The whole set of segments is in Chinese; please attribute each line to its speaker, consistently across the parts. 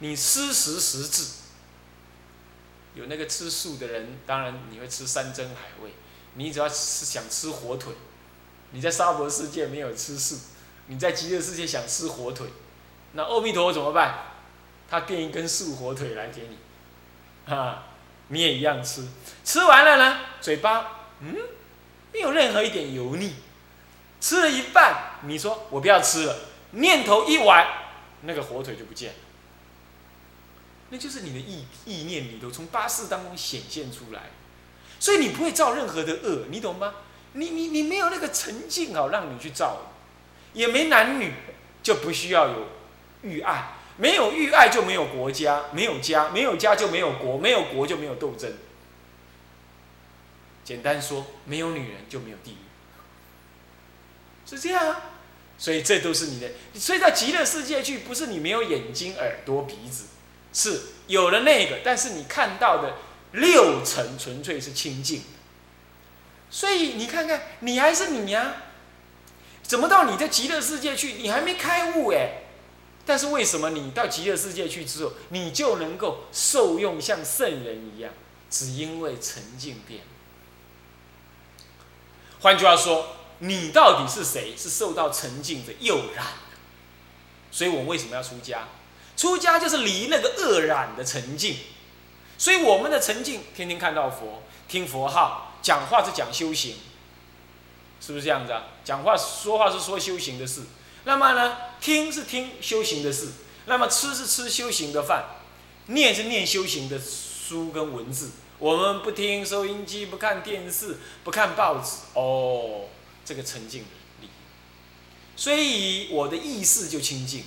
Speaker 1: 你吃食食字。有那个吃素的人，当然你会吃山珍海味。你只要是想吃火腿，你在娑婆世界没有吃素，你在极乐世界想吃火腿，那阿弥陀佛怎么办？他变一根素火腿来给你，啊，你也一样吃。吃完了呢，嘴巴嗯，没有任何一点油腻。吃了一半，你说我不要吃了，念头一完，那个火腿就不见了。那就是你的意意念里头从八识当中显现出来，所以你不会造任何的恶，你懂吗？你你你没有那个沉静好让你去造，也没男女，就不需要有欲爱，没有欲爱就没有国家，没有家，没有家就没有国，没有国就没有斗争。简单说，没有女人就没有地狱，是这样啊。所以这都是你的，所以到极乐世界去，不是你没有眼睛、耳朵、鼻子。是有了那个，但是你看到的六层纯粹是清净，所以你看看，你还是你呀？怎么到你的极乐世界去？你还没开悟哎！但是为什么你到极乐世界去之后，你就能够受用像圣人一样？只因为沉静变。换句话说，你到底是谁？是受到沉静的诱染。所以我为什么要出家？出家就是离那个恶染的沉静，所以我们的沉静，天天看到佛，听佛号，讲话是讲修行，是不是这样子啊？讲话说话是说修行的事，那么呢，听是听修行的事，那么吃是吃修行的饭，念是念修行的书跟文字。我们不听收音机，不看电视，不看报纸，哦，这个沉静力，所以我的意识就清净。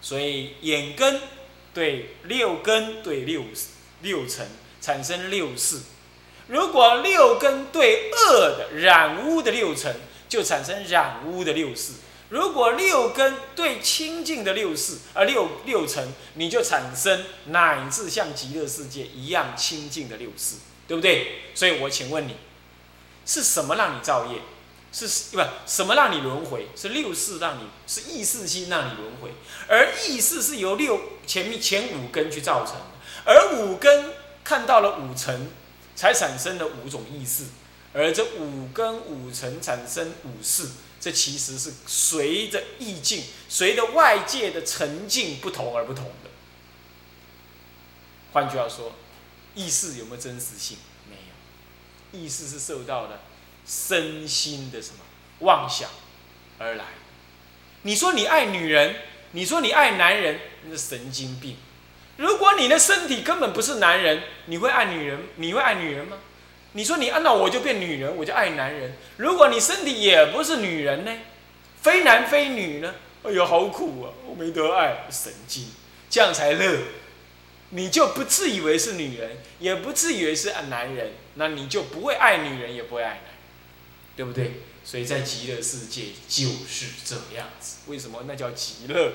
Speaker 1: 所以眼根对六根对六六尘产生六识，如果六根对恶的染污的六尘，就产生染污的六识；如果六根对清净的六识，而六六尘，你就产生乃至像极乐世界一样清净的六识，对不对？所以我请问你，是什么让你造业？是不什么让你轮回？是六世让你是意识心让你轮回，意识是由六前面前五根去造成的，而五根看到了五层，才产生了五种意识，而这五根五层产生五识，这其实是随着意境、随着外界的沉静不同而不同的。换句话说，意识有没有真实性？没有，意识是受到的。身心的什么妄想而来？你说你爱女人，你说你爱男人，那是神经病。如果你的身体根本不是男人，你会爱女人？你会爱女人吗？你说你按照我就变女人，我就爱男人。如果你身体也不是女人呢？非男非女呢？哎呦，好苦啊！我没得爱，神经，这样才乐。你就不自以为是女人，也不自以为是男人，那你就不会爱女人，也不会爱男人。对不对？所以在极乐世界就是这样子。为什么那叫极乐？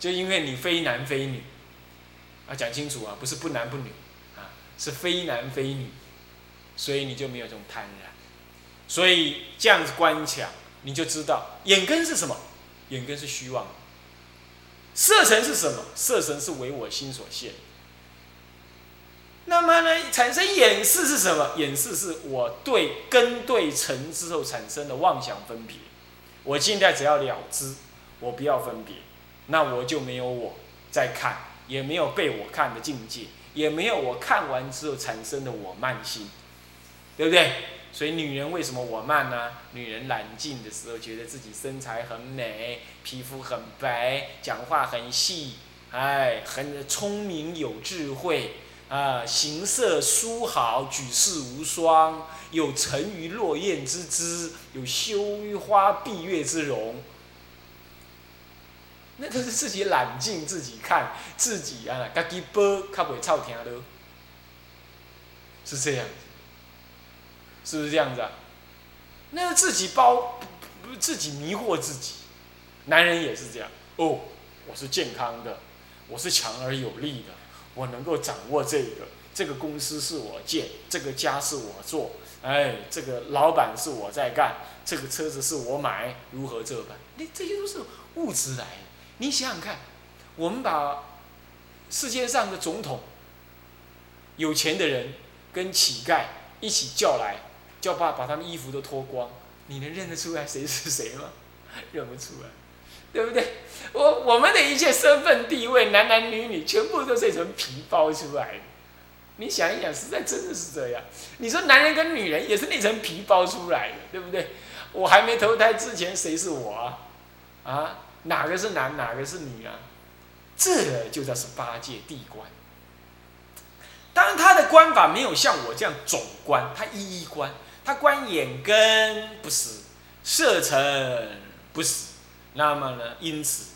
Speaker 1: 就因为你非男非女，啊，讲清楚啊，不是不男不女，啊，是非男非女，所以你就没有这种贪婪。所以这样子观想，你就知道眼根是什么？眼根是虚妄。色尘是什么？色尘是为我心所现。那么呢，产生掩饰是什么？掩饰是我对根对尘之后产生的妄想分别。我现在只要了知，我不要分别，那我就没有我在看，也没有被我看的境界，也没有我看完之后产生的我慢心，对不对？所以女人为什么我慢呢？女人冷静的时候，觉得自己身材很美，皮肤很白，讲话很细，哎，很聪明有智慧。啊，形色殊好，举世无双，有沉鱼落雁之姿，有羞于花闭月之容。那都是自己冷静，自己看，自己啊，家己播，较袂臭听的，是这样，是不是这样子啊？那自己包，自己迷惑自己。男人也是这样哦，我是健康的，我是强而有力的。我能够掌握这个，这个公司是我建，这个家是我做，哎，这个老板是我在干，这个车子是我买，如何这般？你这些都是物质来的。你想想看，我们把世界上的总统，有钱的人跟乞丐一起叫来，叫把把他们衣服都脱光，你能认得出来谁是谁吗？认不出来，对不对？我我们的一切身份地位，男男女女，全部都是一层皮包出来的。你想一想，实在真的是这样。你说男人跟女人也是那层皮包出来的，对不对？我还没投胎之前，谁是我啊？啊，哪个是男，哪个是女啊？这就叫是八戒地观。当，他的官法没有像我这样总观，他一一观，他观眼根不死，色尘不死，那么呢，因此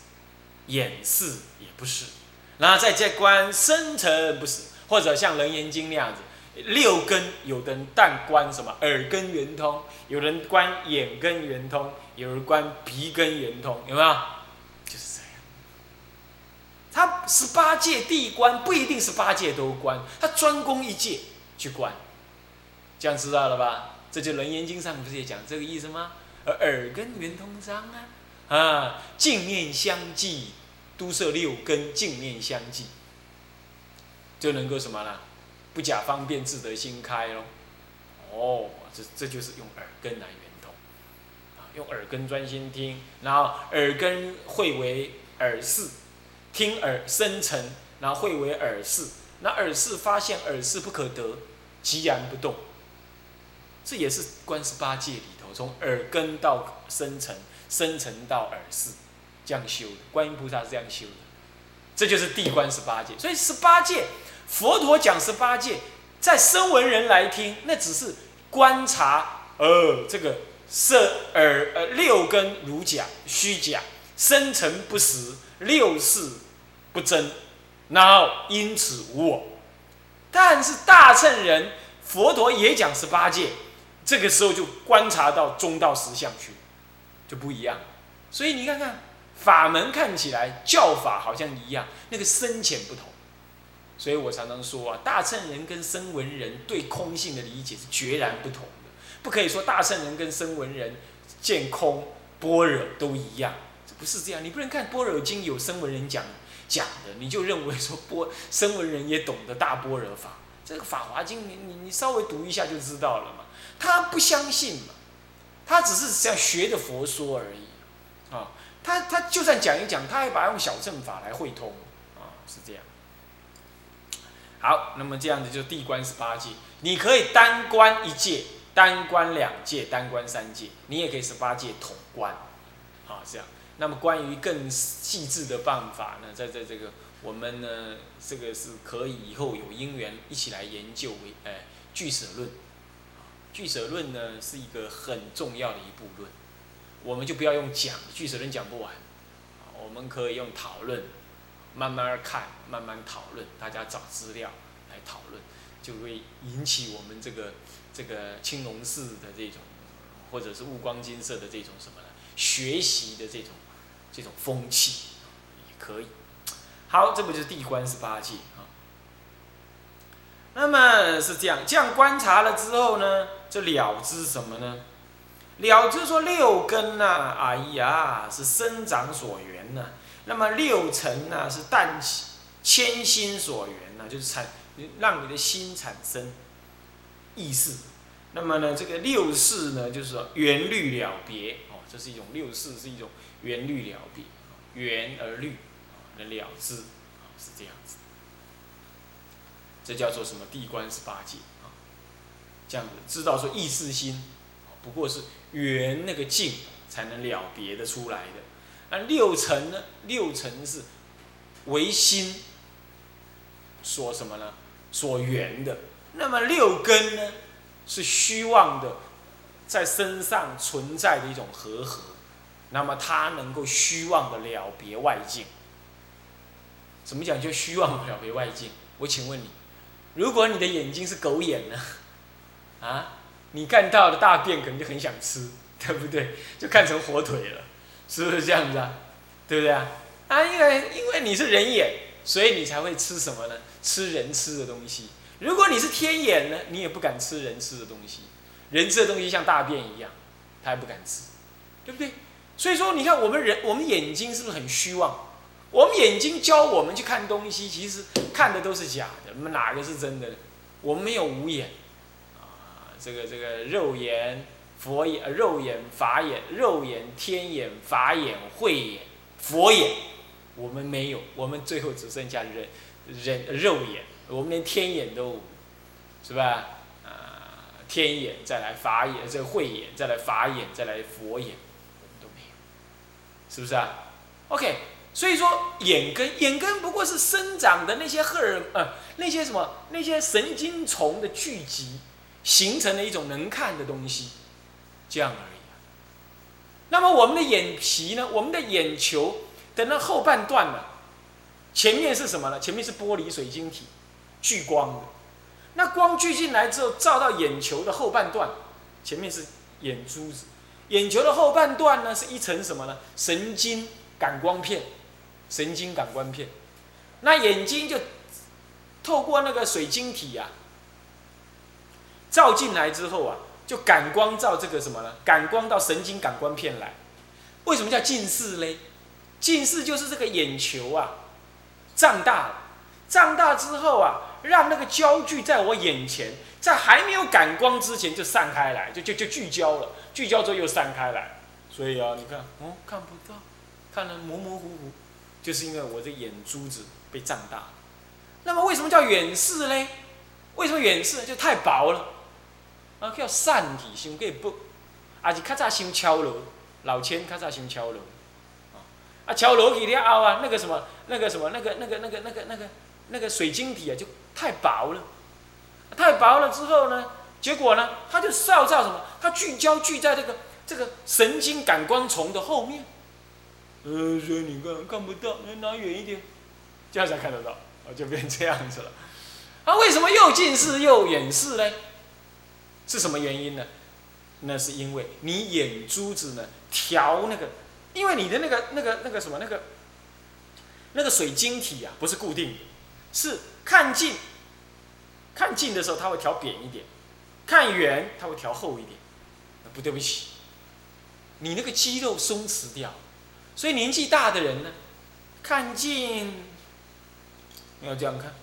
Speaker 1: 眼视也不是，然后再再观生尘不死，或者像《楞严经》那样子，六根有的人但观什么耳根圆通，有人观眼根圆通，有人观鼻根圆通，有没有？就是这样他十八界地观不一定是八界都观，他专攻一界去观，这样知道了吧？这就《楞严经》上不是也讲这个意思吗？而耳根圆通章啊，啊，镜面相继，都摄六根，镜面相继，就能够什么呢？不假方便，自得心开喽。哦，这这就是用耳根来圆通，啊，用耳根专心听，然后耳根会为耳视。听耳生成，然后会为耳视。那耳视发现耳视不可得，寂然不动。这也是观十八界里头，从耳根到生成，生成到耳视，这样修的。观音菩萨是这样修的。这就是地观十八界。所以十八界，佛陀讲十八界，在声闻人来听，那只是观察，呃，这个色耳呃六根如假虚假，生成不实。六事不真，然后因此无我。但是大乘人，佛陀也讲十八界，这个时候就观察到中道实相去，就不一样。所以你看看法门看起来教法好像一样，那个深浅不同。所以我常常说啊，大乘人跟声闻人对空性的理解是决然不同的，不可以说大乘人跟声闻人见空般若都一样。这不是这样，你不能看《般若经》有声闻人讲讲的，你就认为说般 声闻人也懂得大般若法。这个《法华经》，你你你稍微读一下就知道了嘛。他不相信嘛，他只是想学的佛说而已啊。他他就算讲一讲，他还把用小乘法来会通啊，是这样。好，那么这样子就地观十八界，你可以单观一界，单观两界，单观三界，你也可以十八界统观，啊，这样。那么关于更细致的办法呢，在在这个我们呢，这个是可以以后有因缘一起来研究为，哎，俱舍论，俱舍论呢是一个很重要的一部论，我们就不要用讲，俱舍论讲不完，我们可以用讨论，慢慢看，慢慢讨论，大家找资料来讨论，就会引起我们这个这个青龙寺的这种，或者是悟光金色的这种什么呢？学习的这种。这种风气也可以。好，这不就是地观十八界啊？那么是这样，这样观察了之后呢，就了知什么呢？了知说六根呐，哎呀，是生长所缘呐。那么六尘呐，是淡千心所缘呐，就是产让你的心产生意识。那么呢，这个六事呢，就是说缘虑了别哦，这是一种六事，是一种。缘虑了别，缘而虑，能了知，是这样子。这叫做什么？地观十八界啊，这样子知道说意识心，不过是缘那个境才能了别的出来的。那六尘呢？六尘是唯心所什么呢？所缘的。那么六根呢？是虚妄的，在身上存在的一种和合。那么它能够虚妄的了别外境，怎么讲就虚妄了别外境？我请问你，如果你的眼睛是狗眼呢？啊，你看到的大便可能就很想吃，对不对？就看成火腿了，是不是这样子啊？对不对啊？啊，因为因为你是人眼，所以你才会吃什么呢？吃人吃的东西。如果你是天眼呢，你也不敢吃人吃的东西。人吃的东西像大便一样，他还不敢吃，对不对？所以说，你看我们人，我们眼睛是不是很虚妄？我们眼睛教我们去看东西，其实看的都是假的，那么哪个是真的？我们没有五眼，啊，这个这个肉眼、佛眼、肉眼、法眼、肉眼、天眼、法眼、慧眼、佛眼，我们没有，我们最后只剩下人人肉眼，我们连天眼都无，是吧？啊，天眼再来法眼，这慧眼再来法眼，再来佛眼，我们都没有，是不是啊？OK。所以说，眼根，眼根不过是生长的那些荷尔，呃，那些什么，那些神经丛的聚集，形成了一种能看的东西，这样而已。那么我们的眼皮呢？我们的眼球的那后半段呢？前面是什么呢？前面是玻璃水晶体，聚光的。那光聚进来之后，照到眼球的后半段，前面是眼珠子，眼球的后半段呢，是一层什么呢？神经感光片。神经感官片，那眼睛就透过那个水晶体呀，照进来之后啊，就感光照这个什么呢？感光到神经感官片来。为什么叫近视嘞？近视就是这个眼球啊，胀大了，胀大之后啊，让那个焦距在我眼前，在还没有感光之前就散开来，就就就聚焦了，聚焦之后又散开来。所以啊，你看，哦，看不到，看得模模糊糊。就是因为我这眼珠子被胀大，那么为什么叫远视嘞？为什么远视就太薄了？啊，叫散体伤过薄，啊是较早先敲锣，老千较早先敲锣，啊敲锣去了后啊，那个什么那个什么那个那个那个那个那个那个水晶体啊就太薄了，太薄了之后呢，结果呢，它就照照什么？它聚焦聚在这个这个神经感光丛的后面。呃，所以你看看不到，你拿远一点，这样才看得到，啊，就变这样子了。啊，为什么又近视又远视呢？是什么原因呢？那是因为你眼珠子呢调那个，因为你的那个那个那个什么那个那个水晶体啊，不是固定的，是看近看近的时候它会调扁一点，看远它会调厚一点。不对不起，你那个肌肉松弛掉。所以年纪大的人呢，看近要这样看，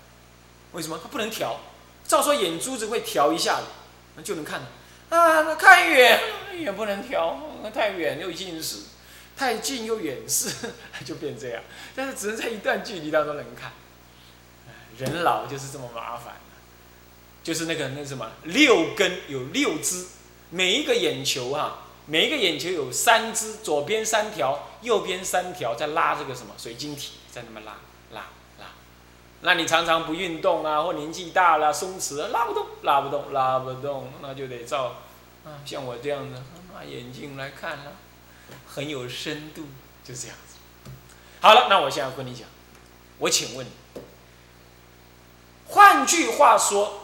Speaker 1: 为什么？他不能调，照说眼珠子会调一下，那就能看了。啊，那看远也不能调，那太远又近视，太近又远视，就变这样。但是只能在一段距离当中能看。人老就是这么麻烦，就是那个那什么六根有六支，每一个眼球啊。每一个眼球有三只，左边三条，右边三条，在拉这个什么水晶体，在那么拉拉拉。那你常常不运动啊，或年纪大了松弛，拉不动，拉不动，拉不动，那就得照啊，像我这样的拿眼镜来看了，很有深度，就这样子。好了，那我现在跟你讲，我请问你，换句话说，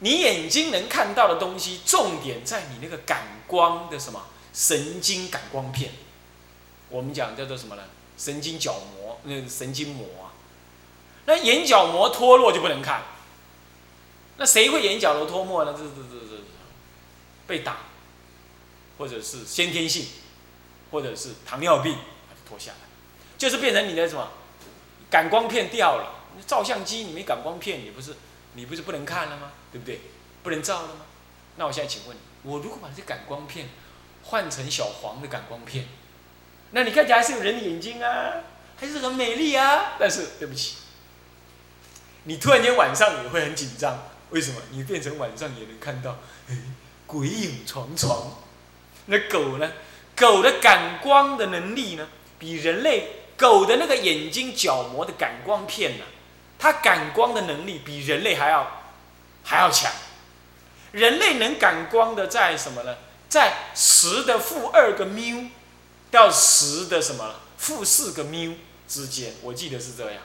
Speaker 1: 你眼睛能看到的东西，重点在你那个感光的什么？神经感光片，我们讲叫做什么呢？神经角膜，那神经膜啊。那眼角膜脱落就不能看。那谁会眼角膜脱落呢？这这这这被打，或者是先天性，或者是糖尿病，就脱下来，就是变成你的什么感光片掉了。照相机你没感光片，你不是你不是不能看了吗？对不对？不能照了吗？那我现在请问，我如果把这感光片。换成小黄的感光片，那你看起来还是有人的眼睛啊，还是很美丽啊。但是对不起，你突然间晚上也会很紧张，为什么？你变成晚上也能看到，鬼影幢幢。那狗呢？狗的感光的能力呢，比人类狗的那个眼睛角膜的感光片呢，它感光的能力比人类还要还要强。人类能感光的在什么呢？在十的负二个缪到十的什么负四个缪之间，我记得是这样。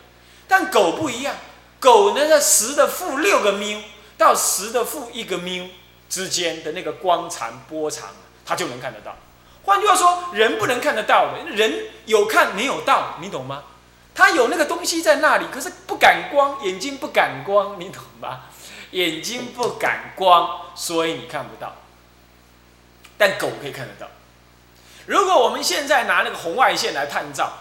Speaker 1: 但狗不一样，狗呢在十的负六个缪到十的负一个缪之间的那个光长波长，它就能看得到。换句话说，人不能看得到的，人有看没有到，你懂吗？它有那个东西在那里，可是不感光，眼睛不感光，你懂吗？眼睛不感光，所以你看不到。但狗可以看得到。如果我们现在拿那个红外线来探照，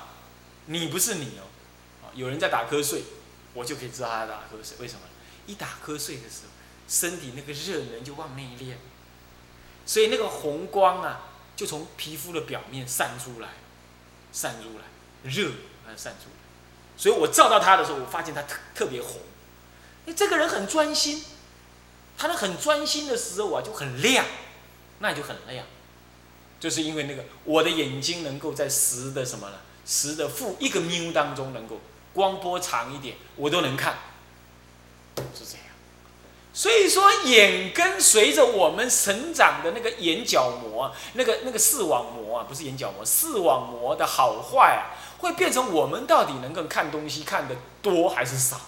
Speaker 1: 你不是你哦，有人在打瞌睡，我就可以知道他在打瞌睡。为什么？一打瞌睡的时候，身体那个热能就往内敛，所以那个红光啊，就从皮肤的表面散出来，散出来，热啊散出来。所以我照到他的时候，我发现他特特别红。这个人很专心，他的很专心的时候啊，就很亮，那就很累啊，就是因为那个我的眼睛能够在十的什么呢？十的负一个缪当中能够光波长一点，我都能看，是这样。所以说，眼跟随着我们成长的那个眼角膜，那个那个视网膜啊，不是眼角膜，视网膜的好坏啊，会变成我们到底能够看东西看的多还是少。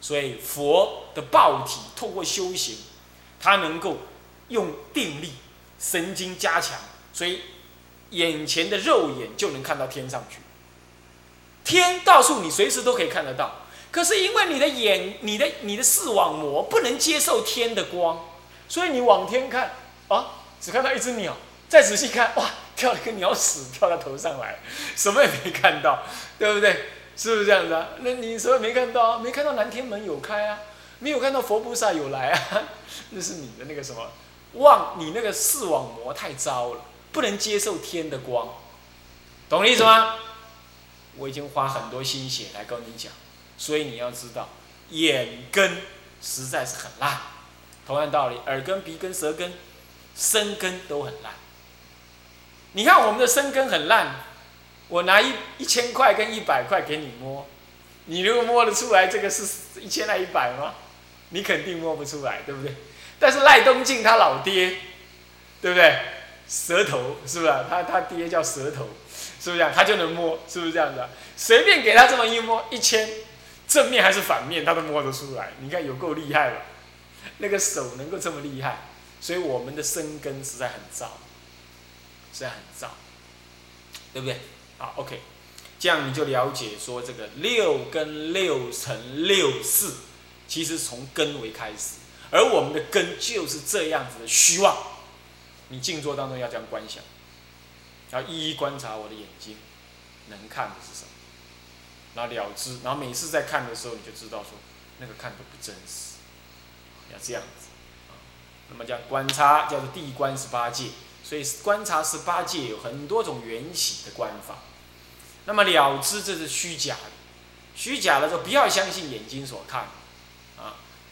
Speaker 1: 所以佛的报体透过修行，他能够用定力、神经加强，所以眼前的肉眼就能看到天上去。天到处你随时都可以看得到，可是因为你的眼、你的你的视网膜不能接受天的光，所以你往天看啊，只看到一只鸟。再仔细看，哇，跳了个鸟屎跳到头上来，什么也没看到，对不对？是不是这样子啊？那你什么也没看到？没看到南天门有开啊？没有看到佛菩萨有来啊？那是你的那个什么望，你那个视网膜太糟了，不能接受天的光，懂我意思吗？我已经花很多心血来跟你讲，所以你要知道，眼根实在是很烂。同样道理，耳根、鼻根、舌根、身根都很烂。你看我们的身根很烂。我拿一一千块跟一百块给你摸，你如果摸得出来这个是一千还一百吗？你肯定摸不出来，对不对？但是赖东进他老爹，对不对？舌头是不是？他他爹叫舌头，是不是这样？他就能摸，是不是这样子？随便给他这么一摸，一千，正面还是反面，他都摸得出来。你看有够厉害了？那个手能够这么厉害，所以我们的生根实在很糟，实在很糟，对不对？好，OK，这样你就了解说这个六根六尘六四，其实从根为开始，而我们的根就是这样子的虚妄。你静坐当中要这样观想，要一一观察我的眼睛能看的是什么，然后了知，然后每次在看的时候，你就知道说那个看的不真实，要这样子啊。那么叫观察，叫做地观十八界，所以观察十八界有很多种缘起的观法。那么了知这是虚假的，虚假的时候不要相信眼睛所看，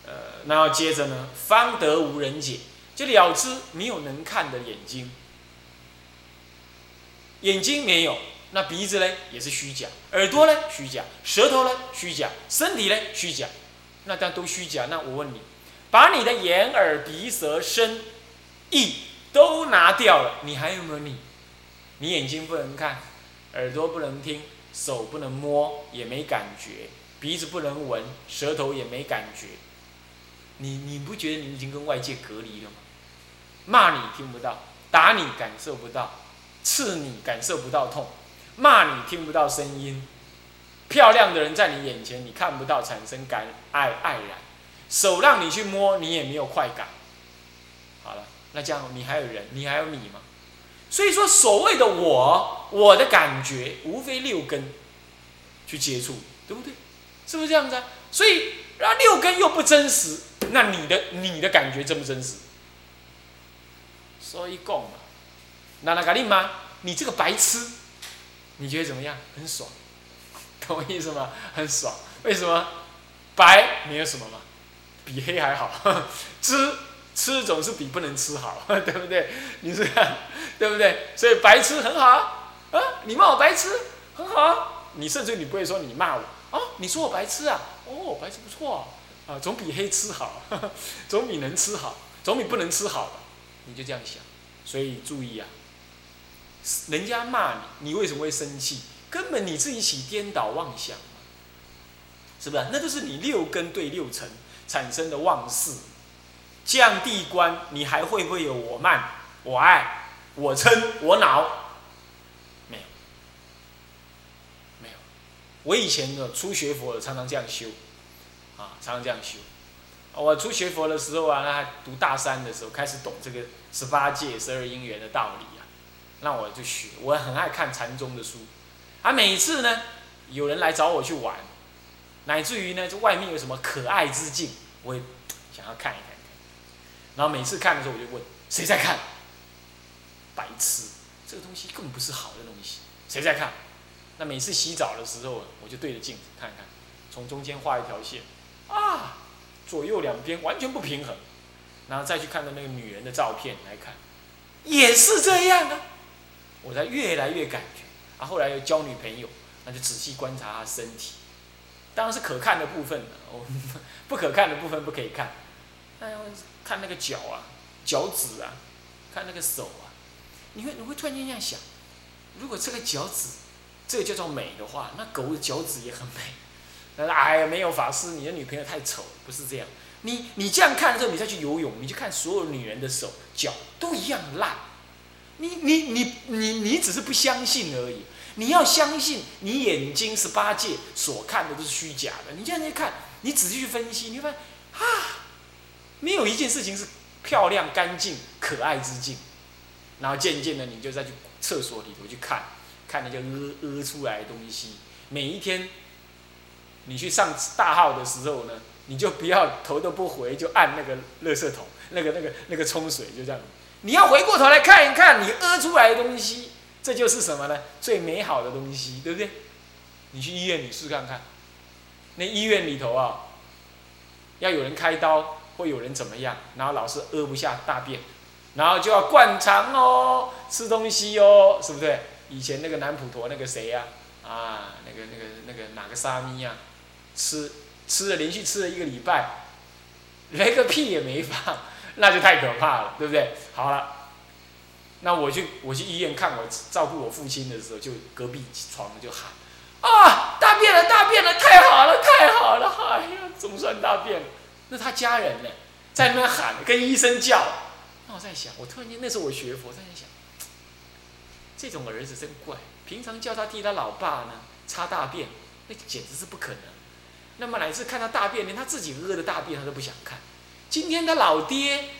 Speaker 1: 呃，然后接着呢，方得无人解，就了知你有能看的眼睛，眼睛没有，那鼻子呢也是虚假，耳朵呢虚假，舌头呢虚假，身体呢虚假，那但都虚假，那我问你，把你的眼耳鼻舌身意都拿掉了，你还有没有你？你眼睛不能看。耳朵不能听，手不能摸，也没感觉；鼻子不能闻，舌头也没感觉。你你不觉得你已经跟外界隔离了吗？骂你听不到，打你感受不到，刺你感受不到痛，骂你听不到声音。漂亮的人在你眼前，你看不到产生感爱爱然。手让你去摸，你也没有快感。好了，那这样你还有人，你还有你吗？所以说，所谓的我，我的感觉无非六根去接触，对不对？是不是这样子啊？所以，那六根又不真实，那你的你的感觉真不真实？所以讲嘛，那那个令吗？你这个白痴，你觉得怎么样？很爽，懂我意思吗？很爽。为什么？白没有什么嘛，比黑还好，吃。吃总是比不能吃好，对不对？你是看，对不对？所以白痴很好啊啊，你骂我白痴很好啊，你甚至你不会说你骂我啊，你说我白痴啊，哦，白痴不错啊，总比黑吃好，总比能吃好，总比不能吃好吧，你就这样想。所以注意啊，人家骂你，你为什么会生气？根本你自己起颠倒妄想嘛，是不是？那就是你六根对六尘产生的妄事。降地观，你还会不会有我慢、我爱、我嗔、我恼？没有，没有。我以前呢初学佛常常这样修，啊，常常这样修。我初学佛的时候啊，那还读大三的时候，开始懂这个十八界、十二因缘的道理啊，那我就学。我很爱看禅宗的书，啊，每次呢，有人来找我去玩，乃至于呢，这外面有什么可爱之境，我也想要看一看。然后每次看的时候，我就问谁在看？白痴，这个东西根本不是好的东西，谁在看？那每次洗澡的时候，我就对着镜子看看，从中间画一条线，啊，左右两边完全不平衡，然后再去看到那个女人的照片来看，也是这样啊，我才越来越感觉。啊，后来又交女朋友，那就仔细观察她身体，当然是可看的部分了，哦，不可看的部分不可以看。那要看那个脚啊，脚趾啊，看那个手啊，你会你会突然间这样想，如果这个脚趾，这个叫做美的话，那狗的脚趾也很美。但是哎呀，没有法师，你的女朋友太丑，不是这样。你你这样看的时候，你再去游泳，你去看所有女人的手脚都一样烂。你你你你你只是不相信而已。你要相信，你眼睛十八界所看的都是虚假的。你这样一看，你仔细去分析，你会发现啊，没有一件事情是漂亮、干净、可爱之境。然后渐渐的，你就再去厕所里头去看，看那些屙屙出来的东西。每一天，你去上大号的时候呢，你就不要头都不回，就按那个垃圾桶，那个那个那个冲水，就这样。你要回过头来看一看你屙出来的东西，这就是什么呢？最美好的东西，对不对？你去医院，你试看看，那医院里头啊，要有人开刀，会有人怎么样？然后老是屙不下大便，然后就要灌肠哦，吃东西哦，是不是？以前那个南普陀那个谁呀？啊，那个那个那个哪个沙弥呀？吃吃了连续吃了一个礼拜，连个屁也没放。那就太可怕了，对不对？好了，那我去我去医院看我照顾我父亲的时候，就隔壁床就喊啊，大便了，大便了，太好了，太好了，哎呀，总算大便了。那他家人呢，在那边喊，跟医生叫。那我在想，我突然间那时候我学佛，在想，这种儿子真怪。平常叫他替他老爸呢擦大便，那简直是不可能。那么乃至看他大便，连他自己屙的大便他都不想看。今天他老爹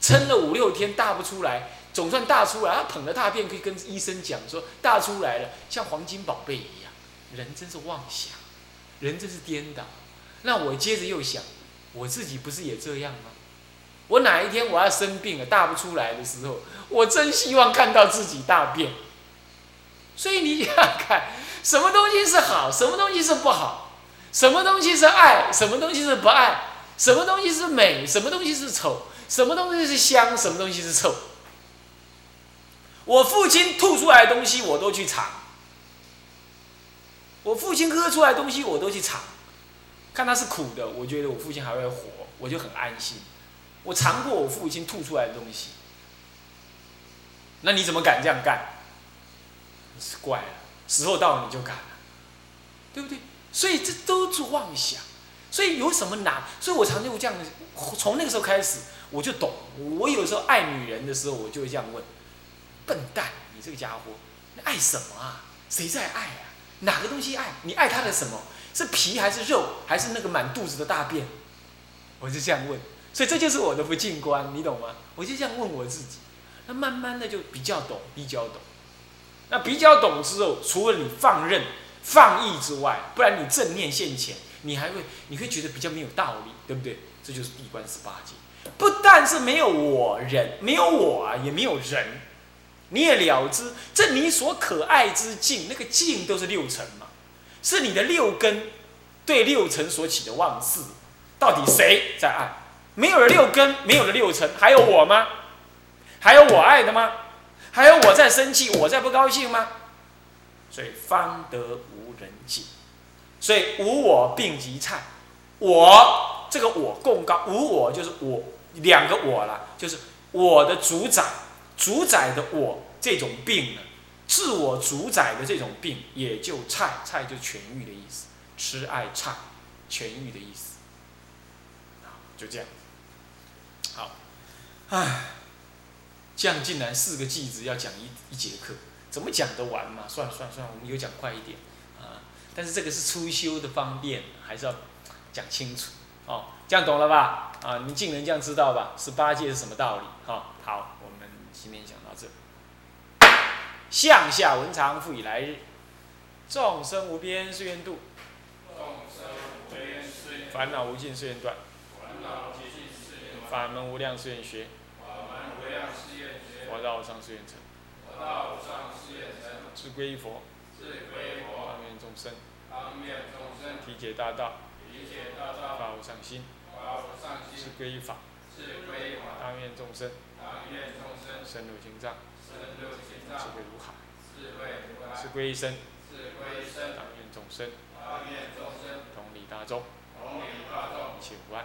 Speaker 1: 撑了五六天大不出来，总算大出来，他捧着大便可以跟医生讲说大出来了，像黄金宝贝一样。人真是妄想，人真是颠倒。那我接着又想，我自己不是也这样吗？我哪一天我要生病了大不出来的时候，我真希望看到自己大便。所以你想看，什么东西是好，什么东西是不好，什么东西是爱，什么东西是不爱。什么东西是美？什么东西是丑？什么东西是香？什么东西是臭？我父亲吐出来的东西我都去尝，我父亲喝出来的东西我都去尝，看他是苦的，我觉得我父亲还会活，我就很安心。我尝过我父亲吐出来的东西，那你怎么敢这样干？是怪了，时候到了你就敢了，对不对？所以这都是妄想。所以有什么难？所以我常就这样，从那个时候开始，我就懂。我有时候爱女人的时候，我就会这样问：笨蛋，你这个家伙，你爱什么啊？谁在爱啊？哪个东西爱？你爱他的什么？是皮还是肉？还是那个满肚子的大便？我就这样问。所以这就是我的不进观，你懂吗？我就这样问我自己。那慢慢的就比较懂，比较懂。那比较懂之后，除了你放任、放逸之外，不然你正念现前。你还会，你会觉得比较没有道理，对不对？这就是闭关十八戒，不但是没有我人，没有我啊，也没有人，你也了知，这你所可爱之境，那个境都是六尘嘛，是你的六根对六尘所起的妄事，到底谁在爱？没有了六根，没有了六尘，还有我吗？还有我爱的吗？还有我在生气，我在不高兴吗？所以方得无人境。所以无我病即菜，我这个我共高无我就是我两个我了，就是我的主宰，主宰的我这种病呢，自我主宰的这种病也就菜菜就痊愈的意思，吃爱菜痊愈的意思，就这样，唉，这样竟然四个句子要讲一一节课，怎么讲得完嘛？算了算了算了，我们有讲快一点啊。但是这个是初修的方便，还是要讲清楚哦。这样懂了吧？啊，你们竟能这样知道吧？十八戒是什么道理？哈，好，我们今天讲到这。向下文长复以来日。众生无边誓愿度，
Speaker 2: 众生无边誓愿
Speaker 1: 烦恼无尽誓愿断，法门无量誓愿学，
Speaker 2: 法门无量学，
Speaker 1: 佛道无上誓愿成。
Speaker 2: 佛道无上誓愿成，
Speaker 1: 是归依佛，
Speaker 2: 是归佛，
Speaker 1: 众生。
Speaker 2: 众生。
Speaker 1: 体解大道，发无上心。
Speaker 2: 发无上
Speaker 1: 是
Speaker 2: 心，
Speaker 1: 归依法，
Speaker 2: 是归法，
Speaker 1: 当愿众生。
Speaker 2: 当愿众生。
Speaker 1: 深入经藏，智，慧如海。
Speaker 2: 智慧如来，
Speaker 1: 是归依身，
Speaker 2: 是归身，
Speaker 1: 当愿众生。
Speaker 2: 当愿众生。
Speaker 1: 同理大众，
Speaker 2: 同理大众，
Speaker 1: 一切无碍。